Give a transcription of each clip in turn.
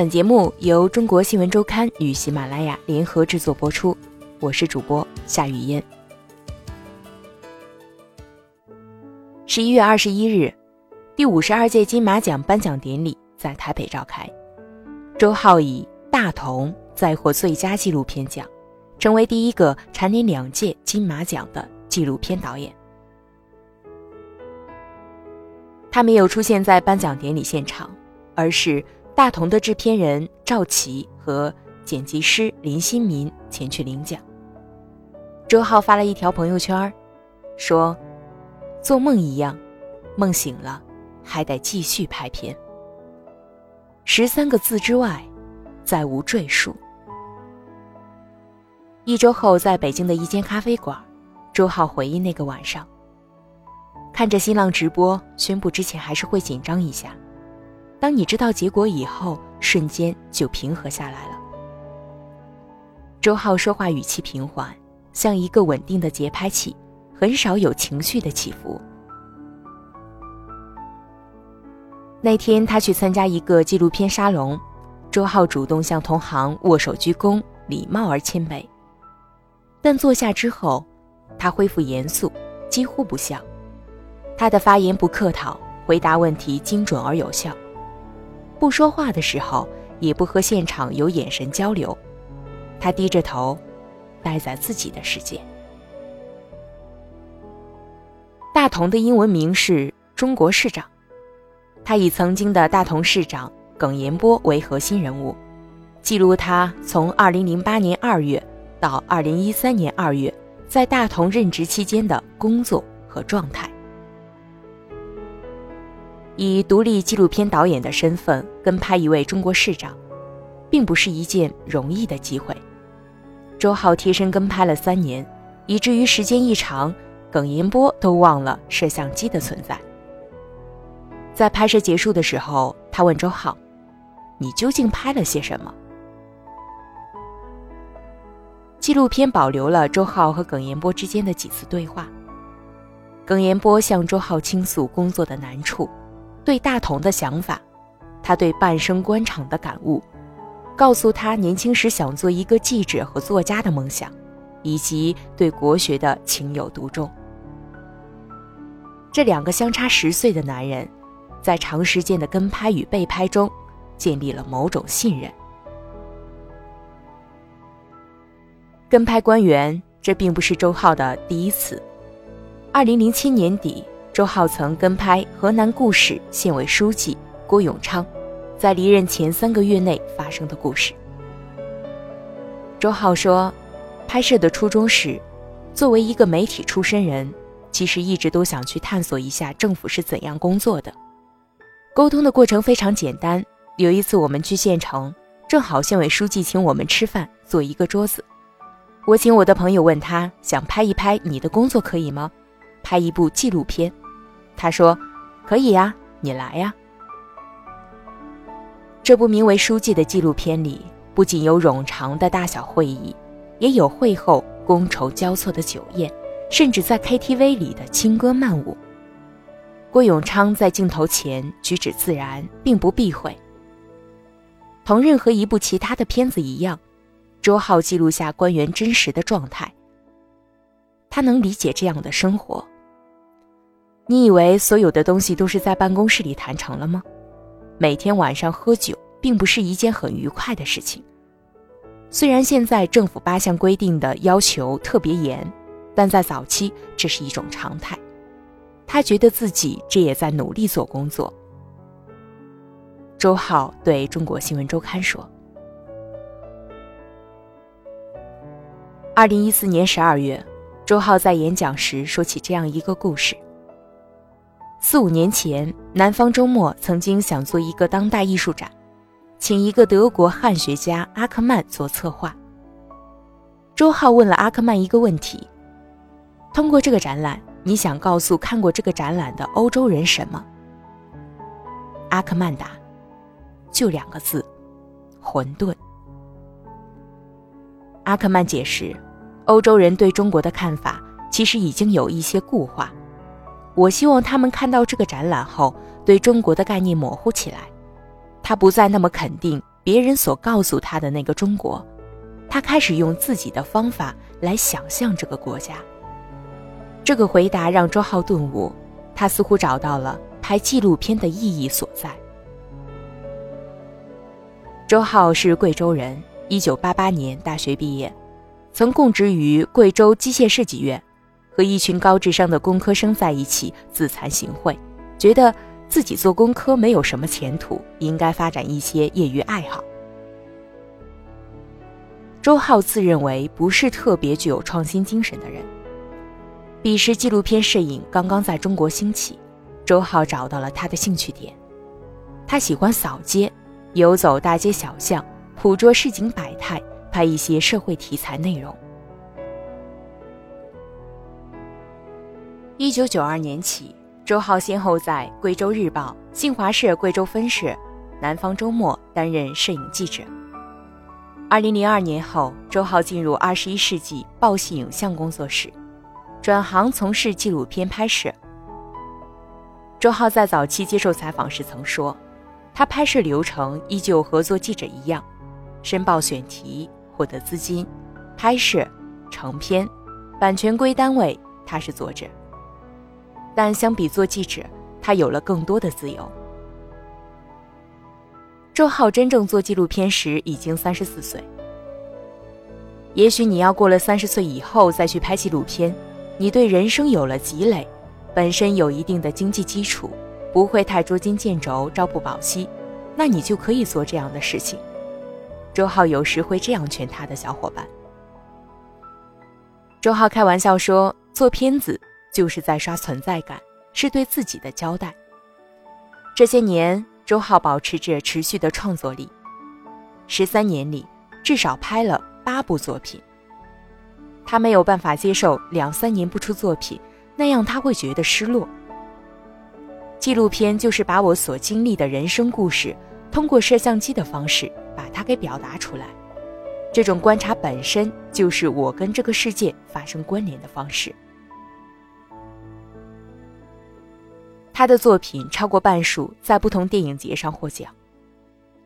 本节目由中国新闻周刊与喜马拉雅联合制作播出，我是主播夏雨嫣。十一月二十一日，第五十二届金马奖颁奖典礼在台北召开，周浩以《大同》再获最佳纪录片奖，成为第一个蝉联两届金马奖的纪录片导演。他没有出现在颁奖典礼现场，而是。大同的制片人赵琦和剪辑师林新民前去领奖。周浩发了一条朋友圈，说：“做梦一样，梦醒了，还得继续拍片。”十三个字之外，再无赘述。一周后，在北京的一间咖啡馆，周浩回忆那个晚上，看着新浪直播宣布之前，还是会紧张一下。当你知道结果以后，瞬间就平和下来了。周浩说话语气平缓，像一个稳定的节拍器，很少有情绪的起伏。那天他去参加一个纪录片沙龙，周浩主动向同行握手鞠躬，礼貌而谦卑。但坐下之后，他恢复严肃，几乎不笑。他的发言不客套，回答问题精准而有效。不说话的时候，也不和现场有眼神交流，他低着头，待在自己的世界。大同的英文名是中国市长，他以曾经的大同市长耿彦波为核心人物，记录他从2008年2月到2013年2月在大同任职期间的工作和状态。以独立纪录片导演的身份跟拍一位中国市长，并不是一件容易的机会。周浩贴身跟拍了三年，以至于时间一长，耿彦波都忘了摄像机的存在。在拍摄结束的时候，他问周浩：“你究竟拍了些什么？”纪录片保留了周浩和耿彦波之间的几次对话。耿彦波向周浩倾诉工作的难处。对大同的想法，他对半生官场的感悟，告诉他年轻时想做一个记者和作家的梦想，以及对国学的情有独钟。这两个相差十岁的男人，在长时间的跟拍与被拍中，建立了某种信任。跟拍官员，这并不是周浩的第一次。二零零七年底。周浩曾跟拍河南固始县委书记郭永昌，在离任前三个月内发生的故事。周浩说，拍摄的初衷是，作为一个媒体出身人，其实一直都想去探索一下政府是怎样工作的。沟通的过程非常简单。有一次我们去县城，正好县委书记请我们吃饭，坐一个桌子。我请我的朋友问他，想拍一拍你的工作可以吗？拍一部纪录片。他说：“可以呀，你来呀。”这部名为《书记》的纪录片里，不仅有冗长的大小会议，也有会后觥筹交错的酒宴，甚至在 KTV 里的轻歌曼舞。郭永昌在镜头前举止自然，并不避讳。同任何一部其他的片子一样，周浩记录下官员真实的状态。他能理解这样的生活。你以为所有的东西都是在办公室里谈成了吗？每天晚上喝酒并不是一件很愉快的事情。虽然现在政府八项规定的要求特别严，但在早期这是一种常态。他觉得自己这也在努力做工作。周浩对中国新闻周刊说：“二零一四年十二月，周浩在演讲时说起这样一个故事。”四五年前，南方周末曾经想做一个当代艺术展，请一个德国汉学家阿克曼做策划。周浩问了阿克曼一个问题：通过这个展览，你想告诉看过这个展览的欧洲人什么？阿克曼答：就两个字，混沌。阿克曼解释，欧洲人对中国的看法其实已经有一些固化。我希望他们看到这个展览后，对中国的概念模糊起来，他不再那么肯定别人所告诉他的那个中国，他开始用自己的方法来想象这个国家。这个回答让周浩顿悟，他似乎找到了拍纪录片的意义所在。周浩是贵州人，一九八八年大学毕业，曾供职于贵州机械设计院，和一群高智商的工科生在一起自惭形秽，觉得。自己做工科没有什么前途，应该发展一些业余爱好。周浩自认为不是特别具有创新精神的人。彼时纪录片摄影刚刚在中国兴起，周浩找到了他的兴趣点。他喜欢扫街，游走大街小巷，捕捉市井百态，拍一些社会题材内容。一九九二年起。周浩先后在《贵州日报》、新华社贵州分社、《南方周末》担任摄影记者。二零零二年后，周浩进入二十一世纪报系影像工作室，转行从事纪录片拍摄。周浩在早期接受采访时曾说：“他拍摄流程依旧和做记者一样，申报选题、获得资金、拍摄、成片、版权归单位，他是作者。”但相比做记者，他有了更多的自由。周浩真正做纪录片时已经三十四岁。也许你要过了三十岁以后再去拍纪录片，你对人生有了积累，本身有一定的经济基础，不会太捉襟见肘、朝不保夕，那你就可以做这样的事情。周浩有时会这样劝他的小伙伴。周浩开玩笑说：“做片子。”就是在刷存在感，是对自己的交代。这些年，周浩保持着持续的创作力，十三年里至少拍了八部作品。他没有办法接受两三年不出作品，那样他会觉得失落。纪录片就是把我所经历的人生故事，通过摄像机的方式把它给表达出来。这种观察本身就是我跟这个世界发生关联的方式。他的作品超过半数在不同电影节上获奖。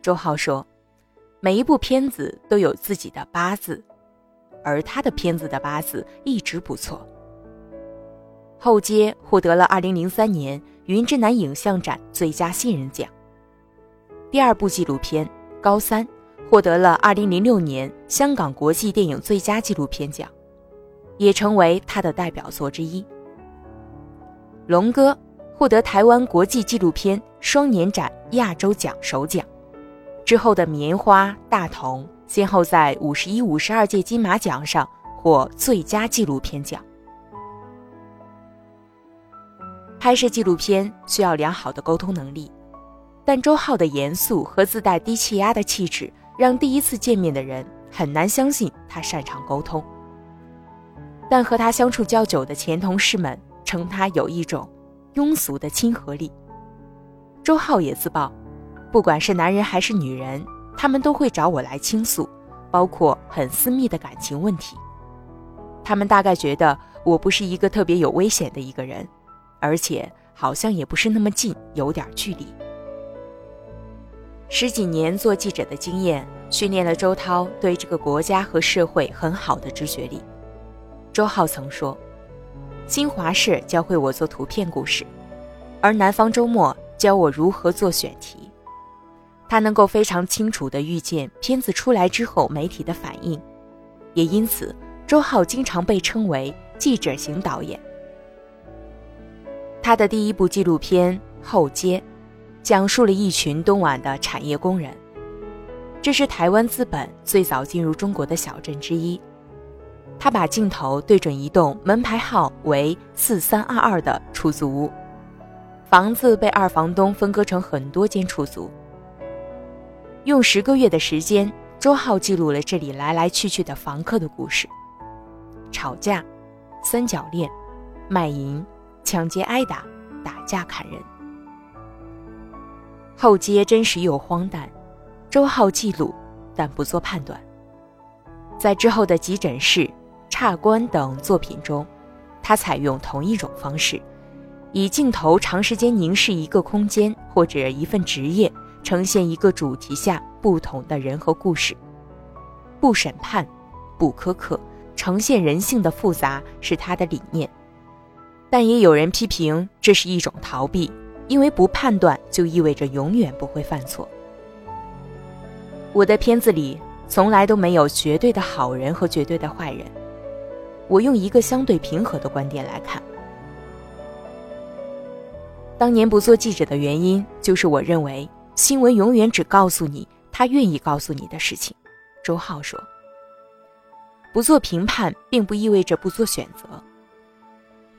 周浩说：“每一部片子都有自己的八字，而他的片子的八字一直不错。”后街获得了2003年云之南影像展最佳新人奖。第二部纪录片《高三》获得了2006年香港国际电影最佳纪录片奖，也成为他的代表作之一。龙哥。获得台湾国际纪录片双年展亚洲奖首奖，之后的《棉花》《大同》先后在五十一、五十二届金马奖上获最佳纪录片奖。拍摄纪录片需要良好的沟通能力，但周浩的严肃和自带低气压的气质，让第一次见面的人很难相信他擅长沟通。但和他相处较久的前同事们称他有一种。庸俗的亲和力。周浩也自曝，不管是男人还是女人，他们都会找我来倾诉，包括很私密的感情问题。他们大概觉得我不是一个特别有危险的一个人，而且好像也不是那么近，有点距离。十几年做记者的经验，训练了周涛对这个国家和社会很好的直觉力。周浩曾说。新华社教会我做图片故事，而南方周末教我如何做选题。他能够非常清楚地预见片子出来之后媒体的反应，也因此周浩经常被称为记者型导演。他的第一部纪录片《后街》，讲述了一群东莞的产业工人，这是台湾资本最早进入中国的小镇之一。他把镜头对准一栋门牌号为四三二二的出租屋，房子被二房东分割成很多间出租。用十个月的时间，周浩记录了这里来来去去的房客的故事：吵架、三角恋、卖淫、抢劫、挨打、打架、砍人。后街真实又荒诞，周浩记录，但不做判断。在之后的急诊室。差官等作品中，他采用同一种方式，以镜头长时间凝视一个空间或者一份职业，呈现一个主题下不同的人和故事，不审判，不苛刻，呈现人性的复杂是他的理念。但也有人批评这是一种逃避，因为不判断就意味着永远不会犯错。我的片子里从来都没有绝对的好人和绝对的坏人，我用一个相对平和的观点来看。当年不做记者的原因，就是我认为新闻永远只告诉你他愿意告诉你的事情。周浩说：“不做评判，并不意味着不做选择。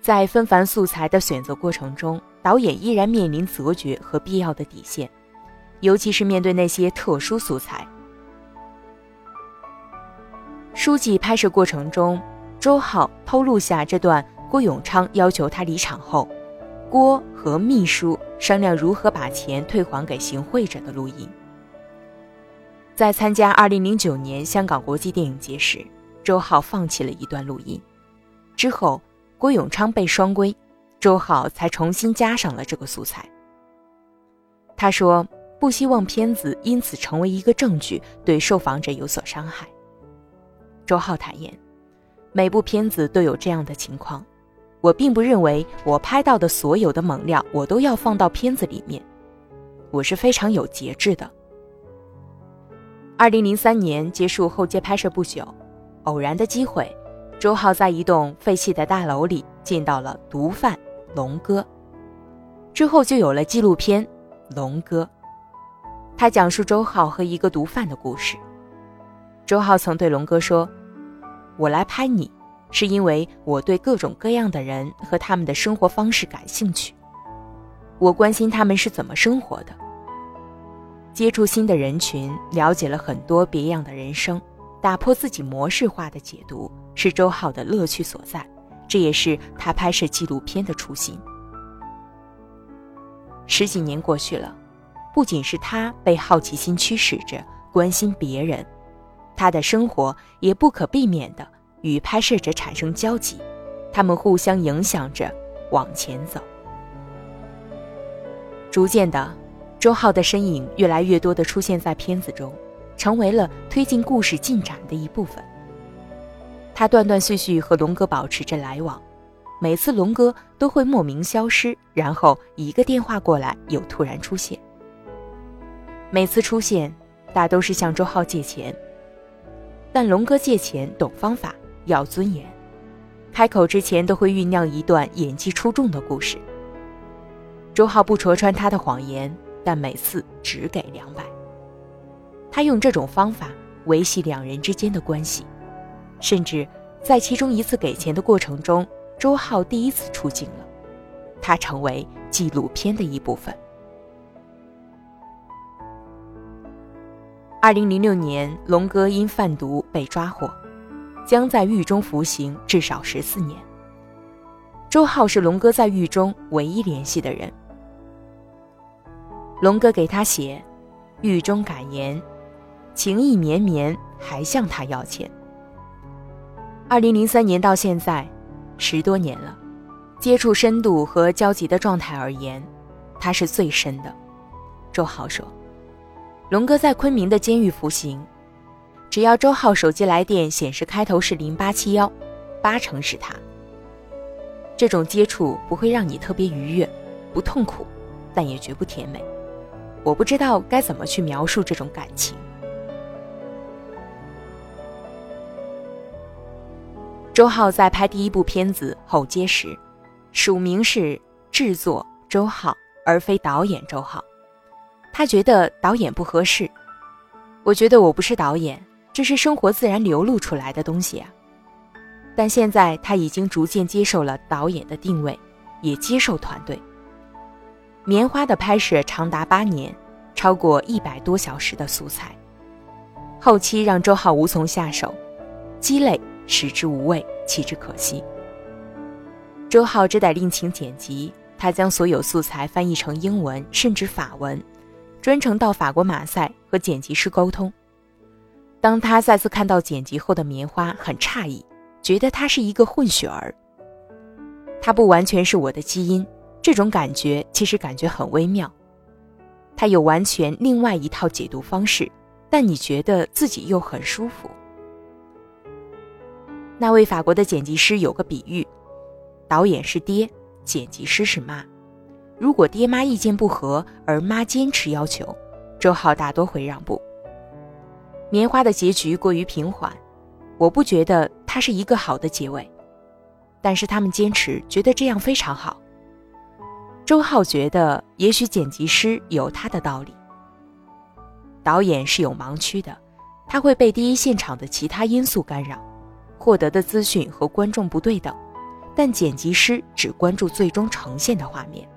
在纷繁素材的选择过程中，导演依然面临择觉和必要的底线，尤其是面对那些特殊素材。书记拍摄过程中，周浩偷录下这段郭永昌要求他离场后。”郭和秘书商量如何把钱退还给行贿者的录音。在参加2009年香港国际电影节时，周浩放弃了一段录音。之后，郭永昌被双规，周浩才重新加上了这个素材。他说：“不希望片子因此成为一个证据，对受访者有所伤害。”周浩坦言：“每部片子都有这样的情况。”我并不认为我拍到的所有的猛料我都要放到片子里面，我是非常有节制的。二零零三年结束后街拍摄不久，偶然的机会，周浩在一栋废弃的大楼里见到了毒贩龙哥，之后就有了纪录片《龙哥》，他讲述周浩和一个毒贩的故事。周浩曾对龙哥说：“我来拍你。”是因为我对各种各样的人和他们的生活方式感兴趣，我关心他们是怎么生活的。接触新的人群，了解了很多别样的人生，打破自己模式化的解读，是周浩的乐趣所在，这也是他拍摄纪录片的初心。十几年过去了，不仅是他被好奇心驱使着关心别人，他的生活也不可避免的。与拍摄者产生交集，他们互相影响着往前走。逐渐的，周浩的身影越来越多的出现在片子中，成为了推进故事进展的一部分。他断断续续和龙哥保持着来往，每次龙哥都会莫名消失，然后一个电话过来又突然出现。每次出现，大都是向周浩借钱，但龙哥借钱懂方法。要尊严，开口之前都会酝酿一段演技出众的故事。周浩不戳穿他的谎言，但每次只给两百。他用这种方法维系两人之间的关系，甚至在其中一次给钱的过程中，周浩第一次出镜了，他成为纪录片的一部分。二零零六年，龙哥因贩毒被抓获。将在狱中服刑至少十四年。周浩是龙哥在狱中唯一联系的人。龙哥给他写狱中感言，情意绵绵，还向他要钱。二零零三年到现在，十多年了，接触深度和交集的状态而言，他是最深的。周浩说，龙哥在昆明的监狱服刑。只要周浩手机来电显示开头是零八七幺，八成是他。这种接触不会让你特别愉悦，不痛苦，但也绝不甜美。我不知道该怎么去描述这种感情。周浩在拍第一部片子《后街》时，署名是制作周浩，而非导演周浩。他觉得导演不合适，我觉得我不是导演。这是生活自然流露出来的东西啊，但现在他已经逐渐接受了导演的定位，也接受团队。棉花的拍摄长达八年，超过一百多小时的素材，后期让周浩无从下手，积累食之无味，弃之可惜。周浩只得另请剪辑，他将所有素材翻译成英文甚至法文，专程到法国马赛和剪辑师沟通。当他再次看到剪辑后的棉花，很诧异，觉得他是一个混血儿。他不完全是我的基因，这种感觉其实感觉很微妙。他有完全另外一套解读方式，但你觉得自己又很舒服。那位法国的剪辑师有个比喻：导演是爹，剪辑师是妈。如果爹妈意见不合，而妈坚持要求，周浩大多会让步。棉花的结局过于平缓，我不觉得它是一个好的结尾，但是他们坚持，觉得这样非常好。周浩觉得，也许剪辑师有他的道理。导演是有盲区的，他会被第一现场的其他因素干扰，获得的资讯和观众不对等。但剪辑师只关注最终呈现的画面。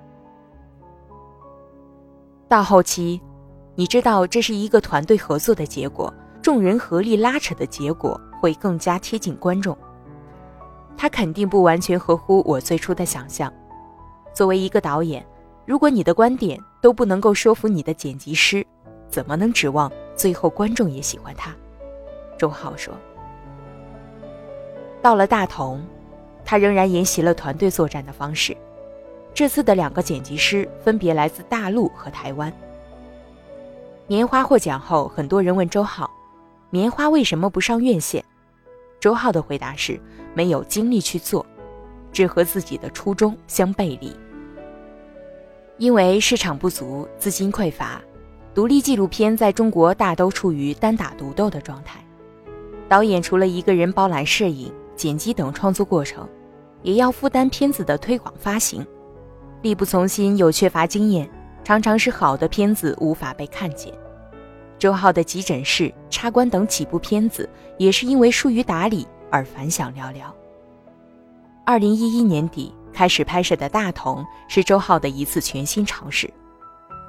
到后期，你知道这是一个团队合作的结果，众人合力拉扯的结果会更加贴近观众。他肯定不完全合乎我最初的想象。作为一个导演，如果你的观点都不能够说服你的剪辑师，怎么能指望最后观众也喜欢他？周浩说。到了大同，他仍然沿袭了团队作战的方式。这次的两个剪辑师分别来自大陆和台湾。棉花获奖后，很多人问周浩：“棉花为什么不上院线？”周浩的回答是：“没有精力去做。”这和自己的初衷相背离。因为市场不足、资金匮乏，独立纪录片在中国大都处于单打独斗的状态。导演除了一个人包揽摄影、剪辑等创作过程，也要负担片子的推广发行，力不从心又缺乏经验，常常是好的片子无法被看见。周浩的急诊室、插关等几部片子，也是因为疏于打理而反响寥寥。二零一一年底开始拍摄的《大同》是周浩的一次全新尝试，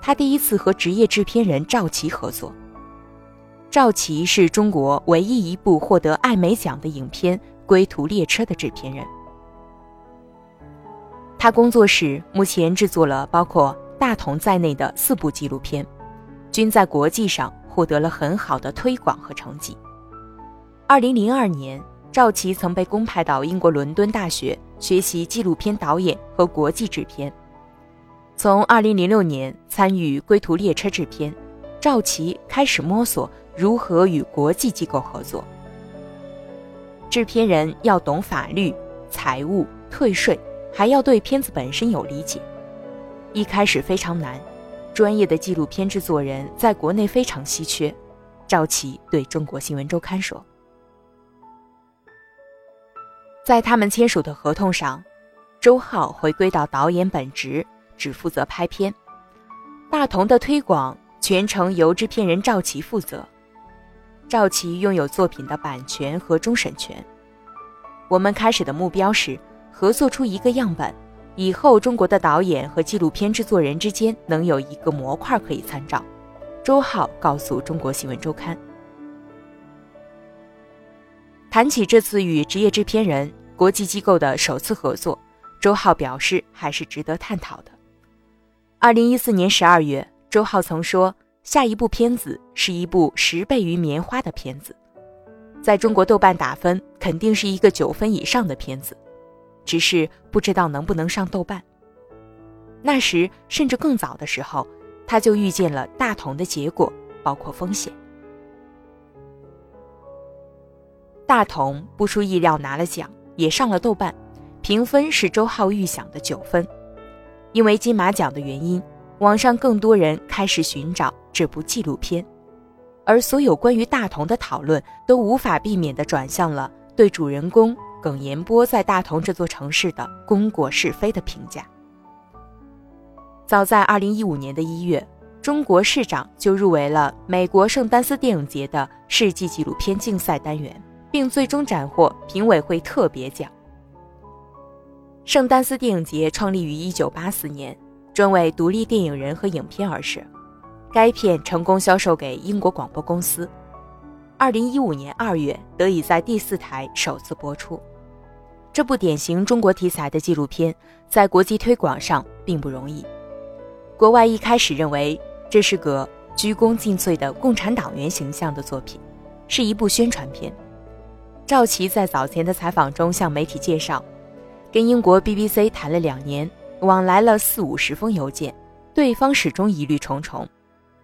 他第一次和职业制片人赵琦合作。赵琦是中国唯一一部获得艾美奖的影片《归途列车》的制片人。他工作室目前制作了包括《大同》在内的四部纪录片，均在国际上获得了很好的推广和成绩。二零零二年。赵琦曾被公派到英国伦敦大学学习纪录片导演和国际制片。从2006年参与《归途列车》制片，赵琦开始摸索如何与国际机构合作。制片人要懂法律、财务、退税，还要对片子本身有理解。一开始非常难，专业的纪录片制作人在国内非常稀缺。赵琦对中国新闻周刊说。在他们签署的合同上，周浩回归到导演本职，只负责拍片。大同的推广全程由制片人赵琦负责。赵琦拥有作品的版权和终审权。我们开始的目标是合作出一个样本，以后中国的导演和纪录片制作人之间能有一个模块可以参照。周浩告诉中国新闻周刊。谈起这次与职业制片人、国际机构的首次合作，周浩表示还是值得探讨的。二零一四年十二月，周浩曾说，下一部片子是一部十倍于《棉花》的片子，在中国豆瓣打分肯定是一个九分以上的片子，只是不知道能不能上豆瓣。那时甚至更早的时候，他就预见了大同的结果，包括风险。大同不出意料拿了奖，也上了豆瓣，评分是周浩预想的九分。因为金马奖的原因，网上更多人开始寻找这部纪录片，而所有关于大同的讨论都无法避免地转向了对主人公耿延波在大同这座城市的功过是非的评价。早在2015年的一月，中国市长就入围了美国圣丹斯电影节的世纪纪录片竞赛单元。并最终斩获评委会特别奖。圣丹斯电影节创立于1984年，专为独立电影人和影片而设。该片成功销售给英国广播公司。2015年2月，得以在第四台首次播出。这部典型中国题材的纪录片，在国际推广上并不容易。国外一开始认为这是个鞠躬尽瘁的共产党员形象的作品，是一部宣传片。赵琦在早前的采访中向媒体介绍，跟英国 BBC 谈了两年，往来了四五十封邮件，对方始终疑虑重重，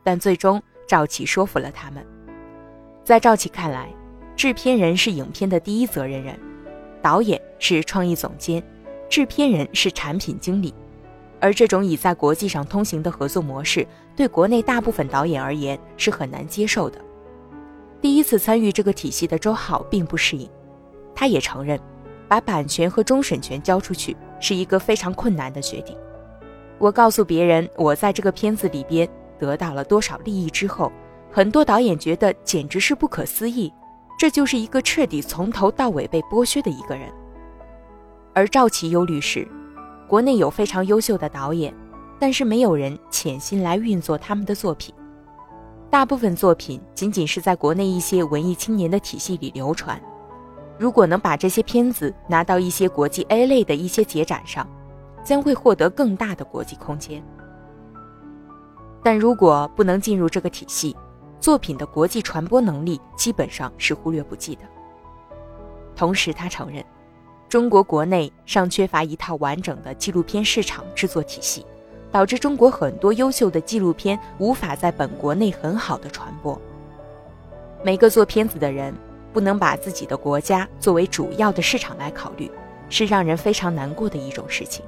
但最终赵启说服了他们。在赵启看来，制片人是影片的第一责任人，导演是创意总监，制片人是产品经理。而这种已在国际上通行的合作模式，对国内大部分导演而言是很难接受的。第一次参与这个体系的周浩并不适应，他也承认，把版权和终审权交出去是一个非常困难的决定。我告诉别人我在这个片子里边得到了多少利益之后，很多导演觉得简直是不可思议，这就是一个彻底从头到尾被剥削的一个人。而赵其忧虑是。国内有非常优秀的导演，但是没有人潜心来运作他们的作品。大部分作品仅仅是在国内一些文艺青年的体系里流传。如果能把这些片子拿到一些国际 A 类的一些节展上，将会获得更大的国际空间。但如果不能进入这个体系，作品的国际传播能力基本上是忽略不计的。同时，他承认。中国国内尚缺乏一套完整的纪录片市场制作体系，导致中国很多优秀的纪录片无法在本国内很好的传播。每个做片子的人不能把自己的国家作为主要的市场来考虑，是让人非常难过的一种事情。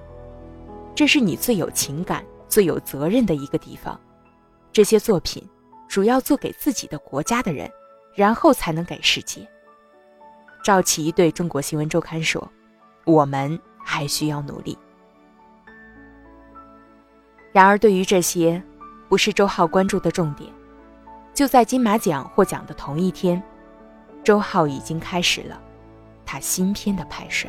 这是你最有情感、最有责任的一个地方。这些作品主要做给自己的国家的人，然后才能给世界。赵琦对中国新闻周刊说：“我们还需要努力。”然而，对于这些，不是周浩关注的重点。就在金马奖获奖的同一天，周浩已经开始了他新片的拍摄。